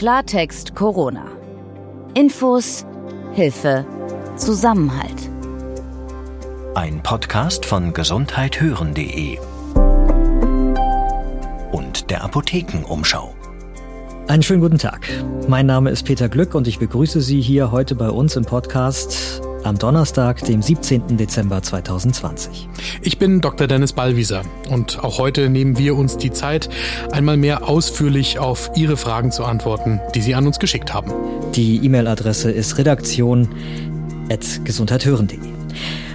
Klartext Corona. Infos, Hilfe, Zusammenhalt. Ein Podcast von gesundheithören.de und der Apothekenumschau. Einen schönen guten Tag. Mein Name ist Peter Glück und ich begrüße Sie hier heute bei uns im Podcast am Donnerstag, dem 17. Dezember 2020. Ich bin Dr. Dennis Ballwieser und auch heute nehmen wir uns die Zeit, einmal mehr ausführlich auf Ihre Fragen zu antworten, die Sie an uns geschickt haben. Die E-Mail-Adresse ist redaktion.gesundheithören.de.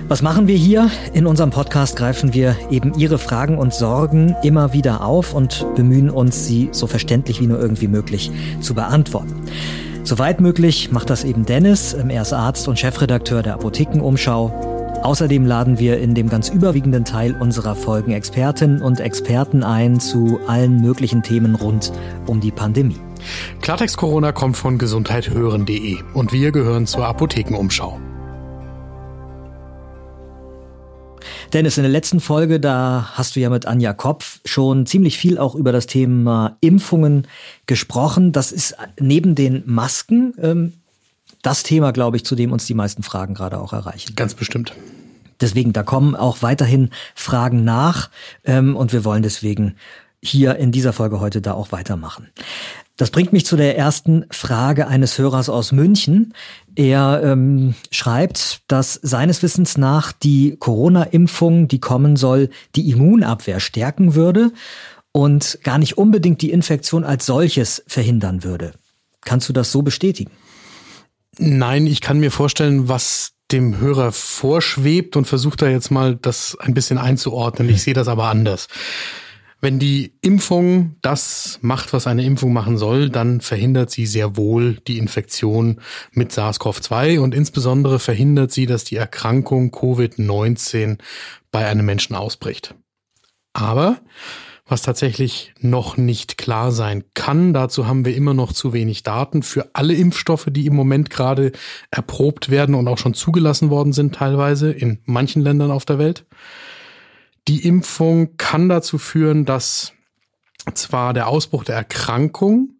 Was machen wir hier? In unserem Podcast greifen wir eben Ihre Fragen und Sorgen immer wieder auf und bemühen uns, sie so verständlich wie nur irgendwie möglich zu beantworten. Soweit möglich macht das eben Dennis. Er ist Arzt und Chefredakteur der Apothekenumschau. Außerdem laden wir in dem ganz überwiegenden Teil unserer Folgen Expertinnen und Experten ein zu allen möglichen Themen rund um die Pandemie. Klartext Corona kommt von gesundheithören.de und wir gehören zur Apothekenumschau. Dennis, in der letzten Folge, da hast du ja mit Anja Kopf schon ziemlich viel auch über das Thema Impfungen gesprochen. Das ist neben den Masken ähm, das Thema, glaube ich, zu dem uns die meisten Fragen gerade auch erreichen. Ganz bestimmt. Deswegen, da kommen auch weiterhin Fragen nach ähm, und wir wollen deswegen hier in dieser Folge heute da auch weitermachen. Das bringt mich zu der ersten Frage eines Hörers aus München. Er ähm, schreibt, dass seines Wissens nach die Corona-Impfung, die kommen soll, die Immunabwehr stärken würde und gar nicht unbedingt die Infektion als solches verhindern würde. Kannst du das so bestätigen? Nein, ich kann mir vorstellen, was dem Hörer vorschwebt und versuche da jetzt mal das ein bisschen einzuordnen. Ich sehe das aber anders. Wenn die Impfung das macht, was eine Impfung machen soll, dann verhindert sie sehr wohl die Infektion mit SARS-CoV-2 und insbesondere verhindert sie, dass die Erkrankung Covid-19 bei einem Menschen ausbricht. Aber was tatsächlich noch nicht klar sein kann. Dazu haben wir immer noch zu wenig Daten für alle Impfstoffe, die im Moment gerade erprobt werden und auch schon zugelassen worden sind, teilweise in manchen Ländern auf der Welt. Die Impfung kann dazu führen, dass zwar der Ausbruch der Erkrankung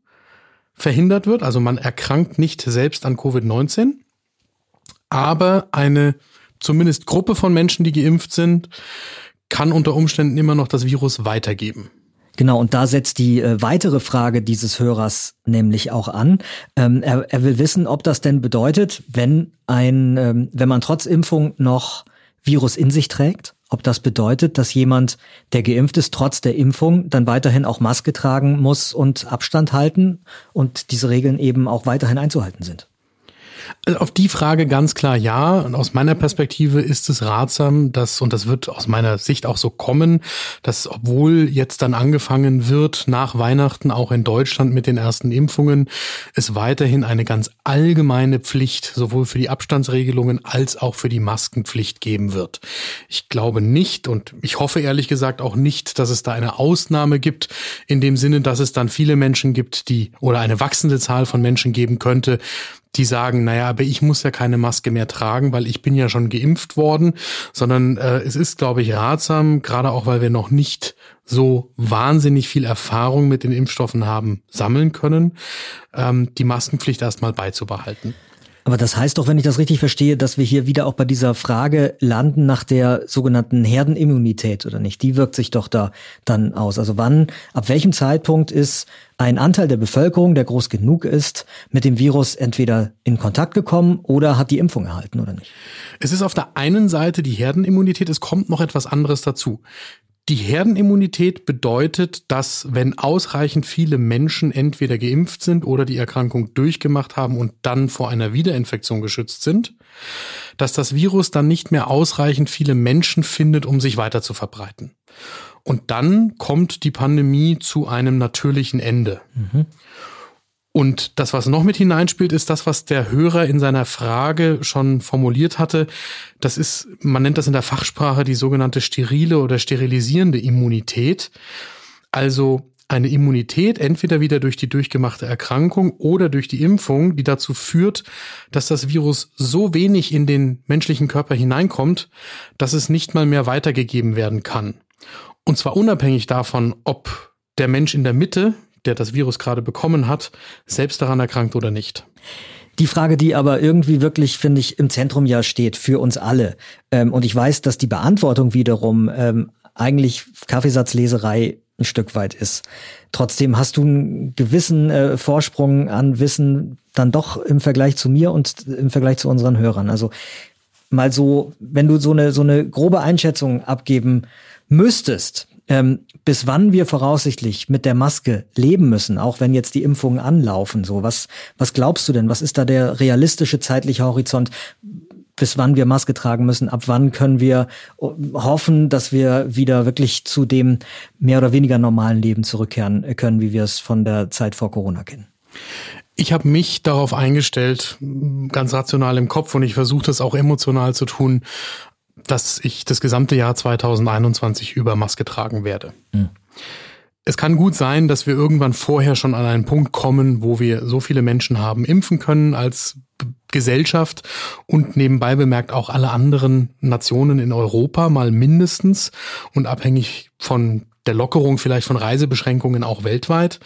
verhindert wird, also man erkrankt nicht selbst an Covid-19, aber eine zumindest Gruppe von Menschen, die geimpft sind, kann unter Umständen immer noch das Virus weitergeben. Genau, und da setzt die äh, weitere Frage dieses Hörers nämlich auch an. Ähm, er, er will wissen, ob das denn bedeutet, wenn ein, ähm, wenn man trotz Impfung noch Virus in sich trägt, ob das bedeutet, dass jemand, der geimpft ist, trotz der Impfung dann weiterhin auch Maske tragen muss und Abstand halten und diese Regeln eben auch weiterhin einzuhalten sind. Also auf die Frage ganz klar ja. Und aus meiner Perspektive ist es ratsam, dass, und das wird aus meiner Sicht auch so kommen, dass obwohl jetzt dann angefangen wird, nach Weihnachten auch in Deutschland mit den ersten Impfungen, es weiterhin eine ganz allgemeine Pflicht sowohl für die Abstandsregelungen als auch für die Maskenpflicht geben wird. Ich glaube nicht und ich hoffe ehrlich gesagt auch nicht, dass es da eine Ausnahme gibt, in dem Sinne, dass es dann viele Menschen gibt, die oder eine wachsende Zahl von Menschen geben könnte, die sagen, naja, aber ich muss ja keine Maske mehr tragen, weil ich bin ja schon geimpft worden, sondern äh, es ist, glaube ich, ratsam, gerade auch weil wir noch nicht so wahnsinnig viel Erfahrung mit den Impfstoffen haben sammeln können, ähm, die Maskenpflicht erstmal beizubehalten. Aber das heißt doch, wenn ich das richtig verstehe, dass wir hier wieder auch bei dieser Frage landen nach der sogenannten Herdenimmunität oder nicht? Die wirkt sich doch da dann aus. Also wann, ab welchem Zeitpunkt ist ein Anteil der Bevölkerung, der groß genug ist, mit dem Virus entweder in Kontakt gekommen oder hat die Impfung erhalten oder nicht? Es ist auf der einen Seite die Herdenimmunität, es kommt noch etwas anderes dazu. Die Herdenimmunität bedeutet, dass wenn ausreichend viele Menschen entweder geimpft sind oder die Erkrankung durchgemacht haben und dann vor einer Wiederinfektion geschützt sind, dass das Virus dann nicht mehr ausreichend viele Menschen findet, um sich weiter zu verbreiten. Und dann kommt die Pandemie zu einem natürlichen Ende. Mhm. Und das, was noch mit hineinspielt, ist das, was der Hörer in seiner Frage schon formuliert hatte. Das ist, man nennt das in der Fachsprache die sogenannte sterile oder sterilisierende Immunität. Also eine Immunität entweder wieder durch die durchgemachte Erkrankung oder durch die Impfung, die dazu führt, dass das Virus so wenig in den menschlichen Körper hineinkommt, dass es nicht mal mehr weitergegeben werden kann. Und zwar unabhängig davon, ob der Mensch in der Mitte der das Virus gerade bekommen hat, selbst daran erkrankt oder nicht. Die Frage, die aber irgendwie wirklich, finde ich, im Zentrum ja steht für uns alle. Ähm, und ich weiß, dass die Beantwortung wiederum ähm, eigentlich Kaffeesatzleserei ein Stück weit ist. Trotzdem hast du einen gewissen äh, Vorsprung an Wissen dann doch im Vergleich zu mir und im Vergleich zu unseren Hörern. Also mal so, wenn du so eine so eine grobe Einschätzung abgeben müsstest, ähm, bis wann wir voraussichtlich mit der Maske leben müssen, auch wenn jetzt die Impfungen anlaufen. So, was, was glaubst du denn? Was ist da der realistische zeitliche Horizont? bis wann wir Maske tragen müssen, ab wann können wir äh, hoffen, dass wir wieder wirklich zu dem mehr oder weniger normalen Leben zurückkehren können, wie wir es von der Zeit vor Corona kennen. Ich habe mich darauf eingestellt, ganz rational im Kopf, und ich versuche das auch emotional zu tun, dass ich das gesamte Jahr 2021 über Maske tragen werde. Mhm. Es kann gut sein, dass wir irgendwann vorher schon an einen Punkt kommen, wo wir so viele Menschen haben impfen können als Gesellschaft und nebenbei bemerkt auch alle anderen Nationen in Europa mal mindestens und abhängig von der Lockerung vielleicht von Reisebeschränkungen auch weltweit,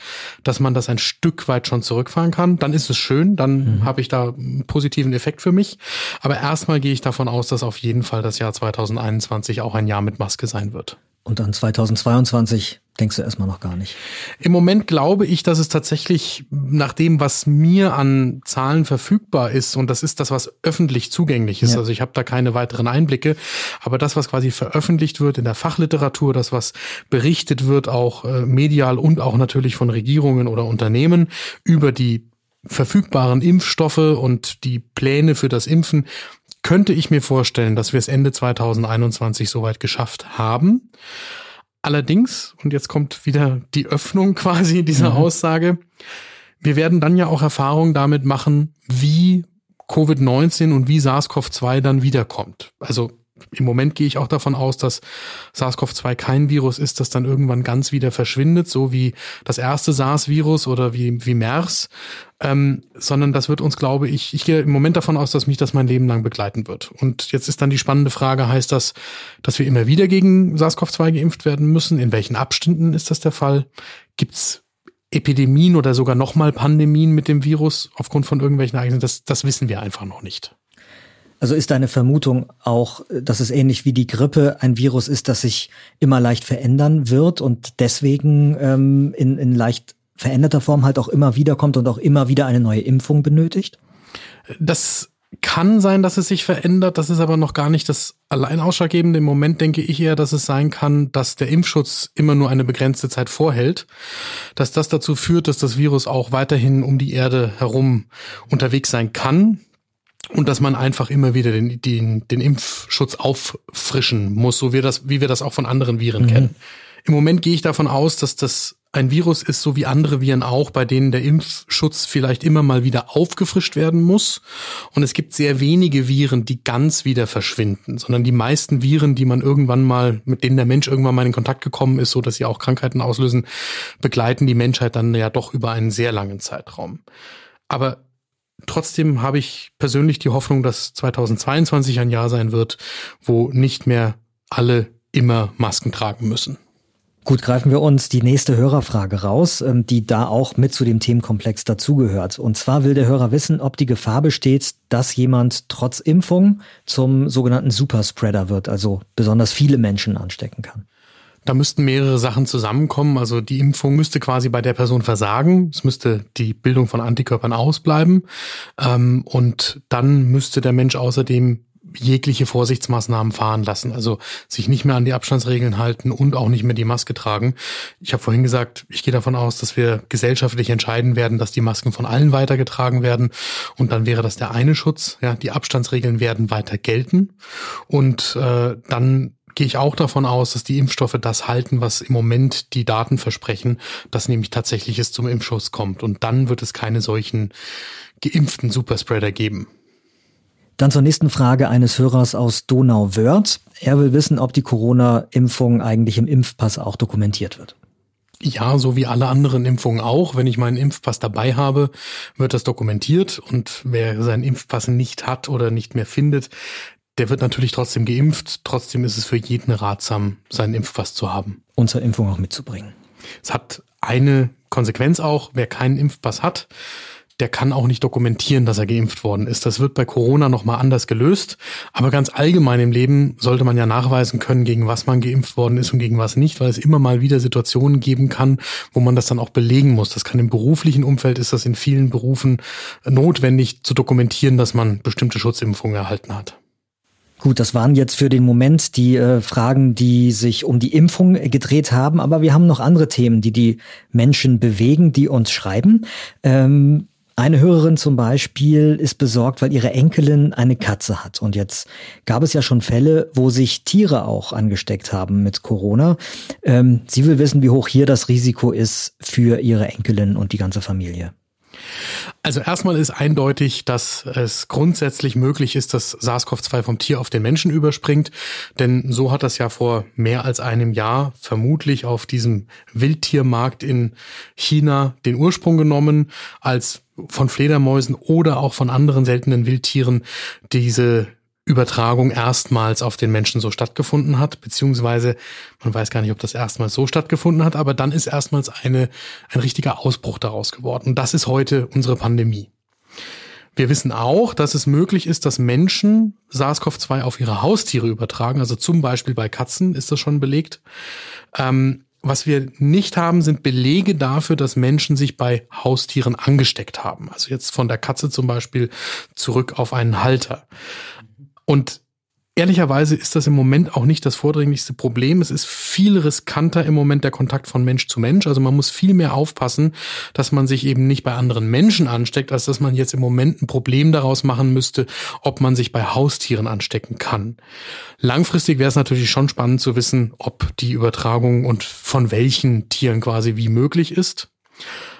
dass man das ein Stück weit schon zurückfahren kann, dann ist es schön, dann mhm. habe ich da einen positiven Effekt für mich. Aber erstmal gehe ich davon aus, dass auf jeden Fall das Jahr 2021 auch ein Jahr mit Maske sein wird. Und dann 2022 denkst du erstmal noch gar nicht? Im Moment glaube ich, dass es tatsächlich nach dem, was mir an Zahlen verfügbar ist, und das ist das, was öffentlich zugänglich ist, ja. also ich habe da keine weiteren Einblicke, aber das, was quasi veröffentlicht wird in der Fachliteratur, das, was berichtet wird, auch äh, medial und auch natürlich von Regierungen oder Unternehmen über die verfügbaren Impfstoffe und die Pläne für das Impfen, könnte ich mir vorstellen, dass wir es Ende 2021 soweit geschafft haben. Allerdings, und jetzt kommt wieder die Öffnung quasi dieser mhm. Aussage, wir werden dann ja auch Erfahrungen damit machen, wie Covid-19 und wie SARS-CoV-2 dann wiederkommt. Also im Moment gehe ich auch davon aus, dass SARS-CoV-2 kein Virus ist, das dann irgendwann ganz wieder verschwindet, so wie das erste SARS-Virus oder wie, wie MERS, ähm, sondern das wird uns, glaube ich, ich gehe im Moment davon aus, dass mich das mein Leben lang begleiten wird. Und jetzt ist dann die spannende Frage, heißt das, dass wir immer wieder gegen SARS-CoV-2 geimpft werden müssen? In welchen Abständen ist das der Fall? Gibt's Epidemien oder sogar nochmal Pandemien mit dem Virus aufgrund von irgendwelchen Ereignissen? Das, das wissen wir einfach noch nicht. Also ist deine Vermutung auch, dass es ähnlich wie die Grippe ein Virus ist, das sich immer leicht verändern wird und deswegen ähm, in, in leicht veränderter Form halt auch immer wieder kommt und auch immer wieder eine neue Impfung benötigt? Das kann sein, dass es sich verändert. Das ist aber noch gar nicht das allein ausschlaggebende. Im Moment denke ich eher, dass es sein kann, dass der Impfschutz immer nur eine begrenzte Zeit vorhält. Dass das dazu führt, dass das Virus auch weiterhin um die Erde herum unterwegs sein kann und dass man einfach immer wieder den, den, den Impfschutz auffrischen muss, so wie, das, wie wir das auch von anderen Viren mhm. kennen. Im Moment gehe ich davon aus, dass das ein Virus ist, so wie andere Viren auch, bei denen der Impfschutz vielleicht immer mal wieder aufgefrischt werden muss. Und es gibt sehr wenige Viren, die ganz wieder verschwinden, sondern die meisten Viren, die man irgendwann mal, mit denen der Mensch irgendwann mal in Kontakt gekommen ist, so dass sie auch Krankheiten auslösen, begleiten die Menschheit dann ja doch über einen sehr langen Zeitraum. Aber Trotzdem habe ich persönlich die Hoffnung, dass 2022 ein Jahr sein wird, wo nicht mehr alle immer Masken tragen müssen. Gut, greifen wir uns die nächste Hörerfrage raus, ähm, die da auch mit zu dem Themenkomplex dazugehört. Und zwar will der Hörer wissen, ob die Gefahr besteht, dass jemand trotz Impfung zum sogenannten Superspreader wird, also besonders viele Menschen anstecken kann. Da müssten mehrere Sachen zusammenkommen. Also die Impfung müsste quasi bei der Person versagen. Es müsste die Bildung von Antikörpern ausbleiben. Ähm, und dann müsste der Mensch außerdem jegliche Vorsichtsmaßnahmen fahren lassen, also sich nicht mehr an die Abstandsregeln halten und auch nicht mehr die Maske tragen. Ich habe vorhin gesagt, ich gehe davon aus, dass wir gesellschaftlich entscheiden werden, dass die Masken von allen weitergetragen werden und dann wäre das der eine Schutz. Ja, die Abstandsregeln werden weiter gelten und äh, dann gehe ich auch davon aus, dass die Impfstoffe das halten, was im Moment die Daten versprechen, dass nämlich tatsächlich es zum Impfschutz kommt. Und dann wird es keine solchen geimpften Superspreader geben. Dann zur nächsten Frage eines Hörers aus Donau-Wörth. Er will wissen, ob die Corona-Impfung eigentlich im Impfpass auch dokumentiert wird. Ja, so wie alle anderen Impfungen auch. Wenn ich meinen Impfpass dabei habe, wird das dokumentiert. Und wer seinen Impfpass nicht hat oder nicht mehr findet, der wird natürlich trotzdem geimpft. Trotzdem ist es für jeden ratsam, seinen Impfpass zu haben. Und zur Impfung auch mitzubringen. Es hat eine Konsequenz auch, wer keinen Impfpass hat, der kann auch nicht dokumentieren, dass er geimpft worden ist. Das wird bei Corona nochmal anders gelöst. Aber ganz allgemein im Leben sollte man ja nachweisen können, gegen was man geimpft worden ist und gegen was nicht, weil es immer mal wieder Situationen geben kann, wo man das dann auch belegen muss. Das kann im beruflichen Umfeld, ist das in vielen Berufen notwendig zu dokumentieren, dass man bestimmte Schutzimpfungen erhalten hat. Gut, das waren jetzt für den Moment die äh, Fragen, die sich um die Impfung gedreht haben, aber wir haben noch andere Themen, die die Menschen bewegen, die uns schreiben. Ähm, eine Hörerin zum Beispiel ist besorgt, weil ihre Enkelin eine Katze hat. Und jetzt gab es ja schon Fälle, wo sich Tiere auch angesteckt haben mit Corona. Ähm, sie will wissen, wie hoch hier das Risiko ist für ihre Enkelin und die ganze Familie. Also erstmal ist eindeutig, dass es grundsätzlich möglich ist, dass SARS-CoV-2 vom Tier auf den Menschen überspringt. Denn so hat das ja vor mehr als einem Jahr vermutlich auf diesem Wildtiermarkt in China den Ursprung genommen, als von Fledermäusen oder auch von anderen seltenen Wildtieren diese Übertragung erstmals auf den Menschen so stattgefunden hat, beziehungsweise man weiß gar nicht, ob das erstmals so stattgefunden hat, aber dann ist erstmals eine, ein richtiger Ausbruch daraus geworden. Das ist heute unsere Pandemie. Wir wissen auch, dass es möglich ist, dass Menschen SARS-CoV-2 auf ihre Haustiere übertragen. Also zum Beispiel bei Katzen ist das schon belegt. Ähm, was wir nicht haben, sind Belege dafür, dass Menschen sich bei Haustieren angesteckt haben. Also jetzt von der Katze zum Beispiel zurück auf einen Halter. Und ehrlicherweise ist das im Moment auch nicht das vordringlichste Problem. Es ist viel riskanter im Moment der Kontakt von Mensch zu Mensch. Also man muss viel mehr aufpassen, dass man sich eben nicht bei anderen Menschen ansteckt, als dass man jetzt im Moment ein Problem daraus machen müsste, ob man sich bei Haustieren anstecken kann. Langfristig wäre es natürlich schon spannend zu wissen, ob die Übertragung und von welchen Tieren quasi wie möglich ist.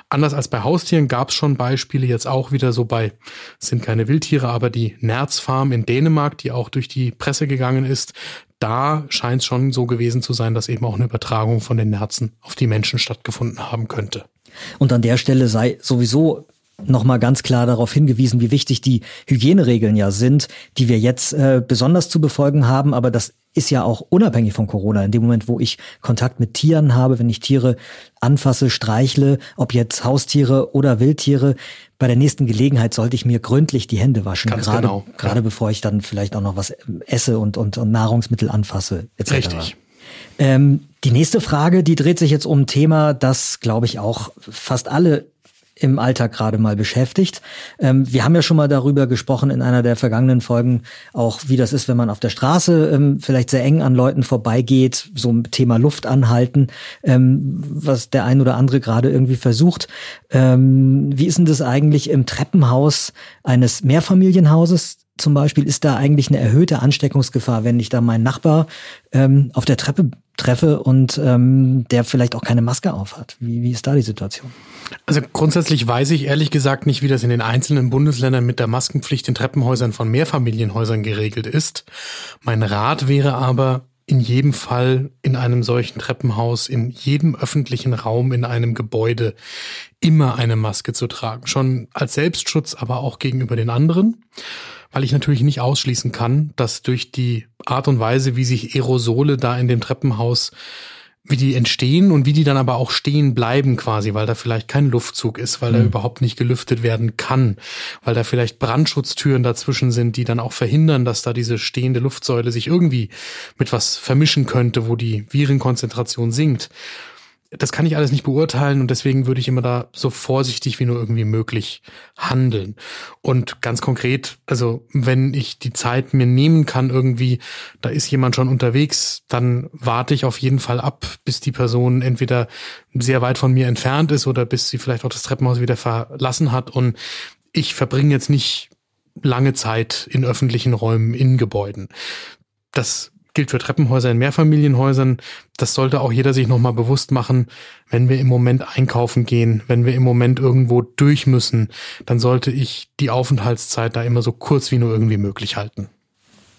Anders als bei Haustieren gab es schon Beispiele, jetzt auch wieder so bei, sind keine Wildtiere, aber die Nerzfarm in Dänemark, die auch durch die Presse gegangen ist, da scheint es schon so gewesen zu sein, dass eben auch eine Übertragung von den Nerzen auf die Menschen stattgefunden haben könnte. Und an der Stelle sei sowieso nochmal ganz klar darauf hingewiesen, wie wichtig die Hygieneregeln ja sind, die wir jetzt äh, besonders zu befolgen haben. Aber das ist ja auch unabhängig von Corona. In dem Moment, wo ich Kontakt mit Tieren habe, wenn ich Tiere anfasse, streichle, ob jetzt Haustiere oder Wildtiere, bei der nächsten Gelegenheit sollte ich mir gründlich die Hände waschen, Ganz gerade, genau, gerade ja. bevor ich dann vielleicht auch noch was esse und, und, und Nahrungsmittel anfasse, etc. Richtig. Ähm, die nächste Frage, die dreht sich jetzt um ein Thema, das, glaube ich, auch fast alle im Alltag gerade mal beschäftigt. Ähm, wir haben ja schon mal darüber gesprochen in einer der vergangenen Folgen, auch wie das ist, wenn man auf der Straße ähm, vielleicht sehr eng an Leuten vorbeigeht, so ein Thema Luft anhalten, ähm, was der ein oder andere gerade irgendwie versucht. Ähm, wie ist denn das eigentlich im Treppenhaus eines Mehrfamilienhauses? Zum Beispiel ist da eigentlich eine erhöhte Ansteckungsgefahr, wenn ich da meinen Nachbar ähm, auf der Treppe treffe und ähm, der vielleicht auch keine Maske aufhat. Wie, wie ist da die Situation? Also grundsätzlich weiß ich ehrlich gesagt nicht, wie das in den einzelnen Bundesländern mit der Maskenpflicht in Treppenhäusern von Mehrfamilienhäusern geregelt ist. Mein Rat wäre aber, in jedem Fall in einem solchen Treppenhaus, in jedem öffentlichen Raum, in einem Gebäude immer eine Maske zu tragen. Schon als Selbstschutz, aber auch gegenüber den anderen. Weil ich natürlich nicht ausschließen kann, dass durch die Art und Weise, wie sich Aerosole da in dem Treppenhaus wie die entstehen und wie die dann aber auch stehen bleiben quasi, weil da vielleicht kein Luftzug ist, weil da überhaupt nicht gelüftet werden kann, weil da vielleicht Brandschutztüren dazwischen sind, die dann auch verhindern, dass da diese stehende Luftsäule sich irgendwie mit was vermischen könnte, wo die Virenkonzentration sinkt das kann ich alles nicht beurteilen und deswegen würde ich immer da so vorsichtig wie nur irgendwie möglich handeln. Und ganz konkret, also wenn ich die Zeit mir nehmen kann irgendwie, da ist jemand schon unterwegs, dann warte ich auf jeden Fall ab, bis die Person entweder sehr weit von mir entfernt ist oder bis sie vielleicht auch das Treppenhaus wieder verlassen hat und ich verbringe jetzt nicht lange Zeit in öffentlichen Räumen, in Gebäuden. Das gilt für Treppenhäuser in Mehrfamilienhäusern. Das sollte auch jeder sich nochmal bewusst machen. Wenn wir im Moment einkaufen gehen, wenn wir im Moment irgendwo durch müssen, dann sollte ich die Aufenthaltszeit da immer so kurz wie nur irgendwie möglich halten.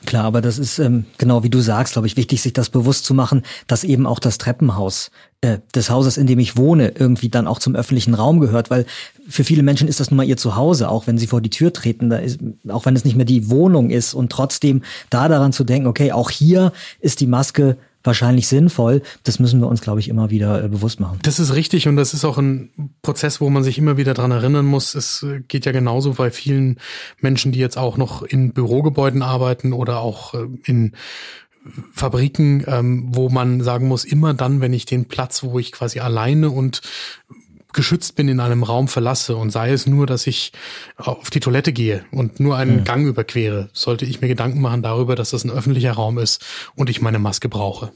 Klar, aber das ist ähm, genau wie du sagst, glaube ich, wichtig, sich das bewusst zu machen, dass eben auch das Treppenhaus äh, des Hauses, in dem ich wohne, irgendwie dann auch zum öffentlichen Raum gehört, weil für viele Menschen ist das nun mal ihr Zuhause, auch wenn sie vor die Tür treten, da ist, auch wenn es nicht mehr die Wohnung ist und trotzdem da daran zu denken, okay, auch hier ist die Maske wahrscheinlich sinnvoll. Das müssen wir uns, glaube ich, immer wieder äh, bewusst machen. Das ist richtig und das ist auch ein Prozess, wo man sich immer wieder dran erinnern muss. Es äh, geht ja genauso bei vielen Menschen, die jetzt auch noch in Bürogebäuden arbeiten oder auch äh, in Fabriken, ähm, wo man sagen muss, immer dann, wenn ich den Platz, wo ich quasi alleine und geschützt bin in einem Raum verlasse und sei es nur, dass ich auf die Toilette gehe und nur einen mhm. Gang überquere, sollte ich mir Gedanken machen darüber, dass das ein öffentlicher Raum ist und ich meine Maske brauche.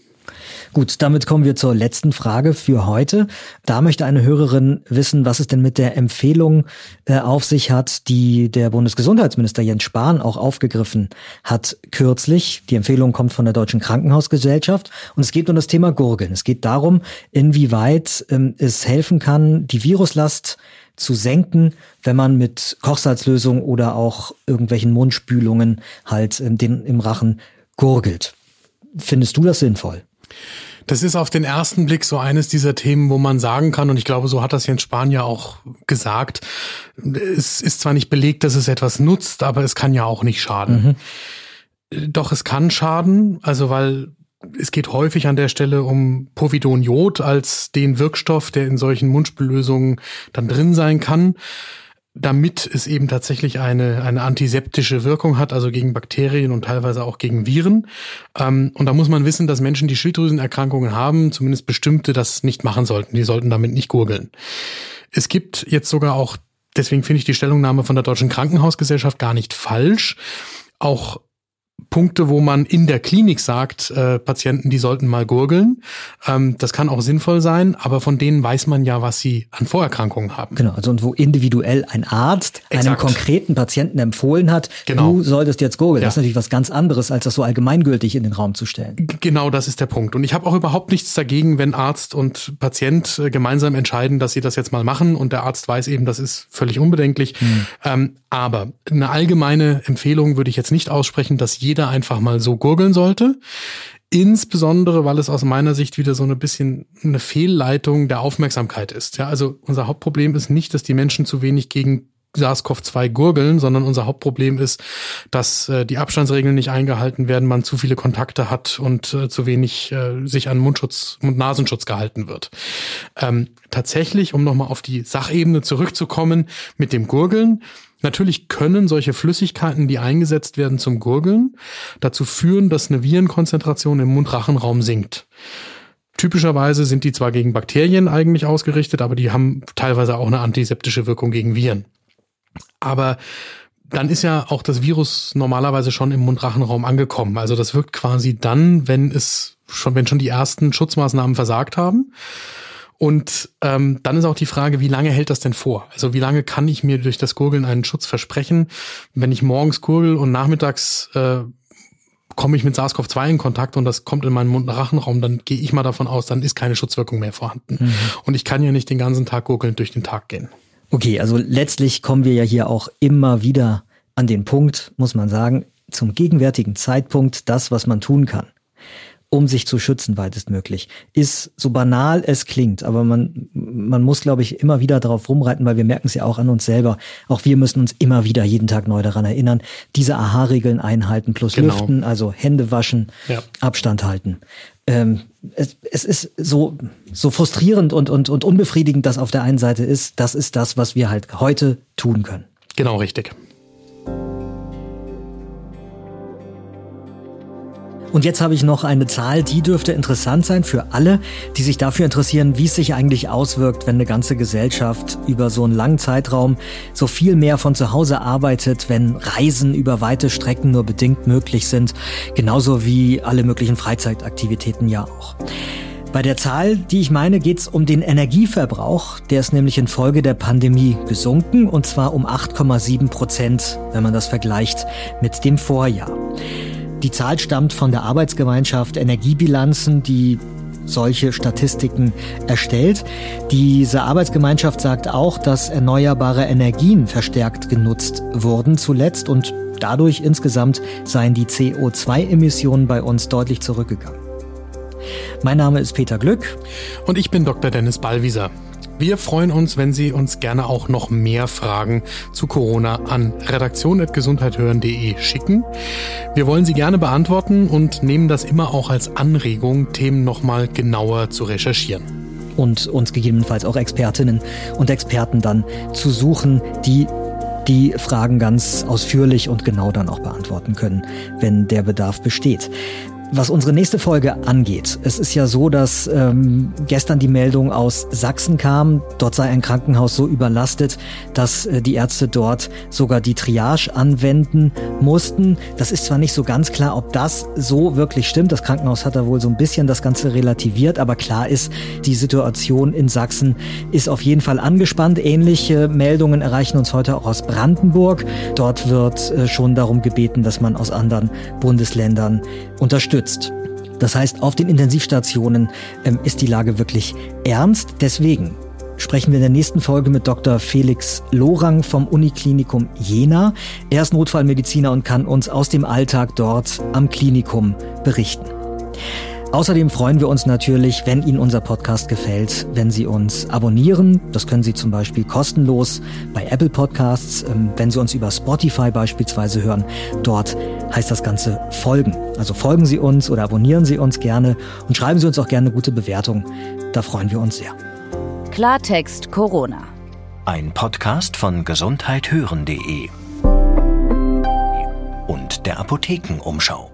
Gut, damit kommen wir zur letzten Frage für heute. Da möchte eine Hörerin wissen, was es denn mit der Empfehlung äh, auf sich hat, die der Bundesgesundheitsminister Jens Spahn auch aufgegriffen hat kürzlich. Die Empfehlung kommt von der Deutschen Krankenhausgesellschaft und es geht um das Thema Gurgeln. Es geht darum, inwieweit ähm, es helfen kann, die Viruslast zu senken, wenn man mit Kochsalzlösung oder auch irgendwelchen Mundspülungen halt ähm, den im Rachen gurgelt. Findest du das sinnvoll? Das ist auf den ersten Blick so eines dieser Themen, wo man sagen kann, und ich glaube, so hat das Jens Spahn ja auch gesagt, es ist zwar nicht belegt, dass es etwas nutzt, aber es kann ja auch nicht schaden. Mhm. Doch es kann schaden, also weil es geht häufig an der Stelle um Povidoniod als den Wirkstoff, der in solchen Mundspüllösungen dann drin sein kann damit es eben tatsächlich eine, eine antiseptische Wirkung hat, also gegen Bakterien und teilweise auch gegen Viren. Ähm, und da muss man wissen, dass Menschen, die Schilddrüsenerkrankungen haben, zumindest bestimmte, das nicht machen sollten. Die sollten damit nicht gurgeln. Es gibt jetzt sogar auch, deswegen finde ich die Stellungnahme von der Deutschen Krankenhausgesellschaft gar nicht falsch, auch Punkte, wo man in der Klinik sagt, äh, Patienten, die sollten mal gurgeln. Ähm, das kann auch sinnvoll sein, aber von denen weiß man ja, was sie an Vorerkrankungen haben. Genau, also und wo individuell ein Arzt Exakt. einem konkreten Patienten empfohlen hat, genau. du solltest jetzt gurgeln. Ja. Das ist natürlich was ganz anderes, als das so allgemeingültig in den Raum zu stellen. Genau, das ist der Punkt. Und ich habe auch überhaupt nichts dagegen, wenn Arzt und Patient äh, gemeinsam entscheiden, dass sie das jetzt mal machen und der Arzt weiß eben, das ist völlig unbedenklich. Hm. Ähm, aber eine allgemeine Empfehlung würde ich jetzt nicht aussprechen, dass jeder einfach mal so gurgeln sollte. Insbesondere, weil es aus meiner Sicht wieder so ein bisschen eine Fehlleitung der Aufmerksamkeit ist. Ja, also unser Hauptproblem ist nicht, dass die Menschen zu wenig gegen SARS-CoV-2 gurgeln, sondern unser Hauptproblem ist, dass äh, die Abstandsregeln nicht eingehalten werden, man zu viele Kontakte hat und äh, zu wenig äh, sich an Mundschutz und Nasenschutz gehalten wird. Ähm, tatsächlich, um nochmal auf die Sachebene zurückzukommen, mit dem Gurgeln, Natürlich können solche Flüssigkeiten, die eingesetzt werden zum Gurgeln, dazu führen, dass eine Virenkonzentration im Mundrachenraum sinkt. Typischerweise sind die zwar gegen Bakterien eigentlich ausgerichtet, aber die haben teilweise auch eine antiseptische Wirkung gegen Viren. Aber dann ist ja auch das Virus normalerweise schon im Mundrachenraum angekommen. Also das wirkt quasi dann, wenn es schon, wenn schon die ersten Schutzmaßnahmen versagt haben. Und ähm, dann ist auch die Frage, wie lange hält das denn vor? Also wie lange kann ich mir durch das Gurgeln einen Schutz versprechen? Wenn ich morgens gurgel und nachmittags äh, komme ich mit SARS-CoV-2 in Kontakt und das kommt in meinen Mund-Rachenraum, dann gehe ich mal davon aus, dann ist keine Schutzwirkung mehr vorhanden. Mhm. Und ich kann ja nicht den ganzen Tag gurgelnd durch den Tag gehen. Okay, also letztlich kommen wir ja hier auch immer wieder an den Punkt, muss man sagen, zum gegenwärtigen Zeitpunkt das, was man tun kann um sich zu schützen, weitestmöglich. Ist so banal es klingt, aber man, man muss, glaube ich, immer wieder darauf rumreiten, weil wir merken es ja auch an uns selber. Auch wir müssen uns immer wieder jeden Tag neu daran erinnern, diese Aha-Regeln einhalten plus genau. lüften, also Hände waschen, ja. Abstand halten. Ähm, es, es ist so, so frustrierend und, und, und unbefriedigend, dass auf der einen Seite ist, das ist das, was wir halt heute tun können. Genau, richtig. Und jetzt habe ich noch eine Zahl, die dürfte interessant sein für alle, die sich dafür interessieren, wie es sich eigentlich auswirkt, wenn eine ganze Gesellschaft über so einen langen Zeitraum so viel mehr von zu Hause arbeitet, wenn Reisen über weite Strecken nur bedingt möglich sind, genauso wie alle möglichen Freizeitaktivitäten ja auch. Bei der Zahl, die ich meine, geht es um den Energieverbrauch. Der ist nämlich infolge der Pandemie gesunken und zwar um 8,7 Prozent, wenn man das vergleicht mit dem Vorjahr. Die Zahl stammt von der Arbeitsgemeinschaft Energiebilanzen, die solche Statistiken erstellt. Diese Arbeitsgemeinschaft sagt auch, dass erneuerbare Energien verstärkt genutzt wurden zuletzt und dadurch insgesamt seien die CO2-Emissionen bei uns deutlich zurückgegangen. Mein Name ist Peter Glück. Und ich bin Dr. Dennis Ballwieser. Wir freuen uns, wenn Sie uns gerne auch noch mehr Fragen zu Corona an redaktion.gesundheithören.de schicken. Wir wollen sie gerne beantworten und nehmen das immer auch als Anregung, Themen nochmal genauer zu recherchieren und uns gegebenenfalls auch Expertinnen und Experten dann zu suchen, die die Fragen ganz ausführlich und genau dann auch beantworten können, wenn der Bedarf besteht. Was unsere nächste Folge angeht, es ist ja so, dass ähm, gestern die Meldung aus Sachsen kam, dort sei ein Krankenhaus so überlastet, dass äh, die Ärzte dort sogar die Triage anwenden mussten. Das ist zwar nicht so ganz klar, ob das so wirklich stimmt. Das Krankenhaus hat da wohl so ein bisschen das Ganze relativiert, aber klar ist, die Situation in Sachsen ist auf jeden Fall angespannt. Ähnliche Meldungen erreichen uns heute auch aus Brandenburg. Dort wird äh, schon darum gebeten, dass man aus anderen Bundesländern unterstützt unterstützt. Das heißt, auf den Intensivstationen ähm, ist die Lage wirklich ernst. Deswegen sprechen wir in der nächsten Folge mit Dr. Felix Lorang vom Uniklinikum Jena. Er ist Notfallmediziner und kann uns aus dem Alltag dort am Klinikum berichten. Außerdem freuen wir uns natürlich, wenn Ihnen unser Podcast gefällt, wenn Sie uns abonnieren. Das können Sie zum Beispiel kostenlos bei Apple Podcasts, ähm, wenn Sie uns über Spotify beispielsweise hören. Dort heißt das Ganze folgen. Also folgen Sie uns oder abonnieren Sie uns gerne und schreiben Sie uns auch gerne eine gute Bewertung. Da freuen wir uns sehr. Klartext Corona. Ein Podcast von gesundheithören.de und der Apothekenumschau.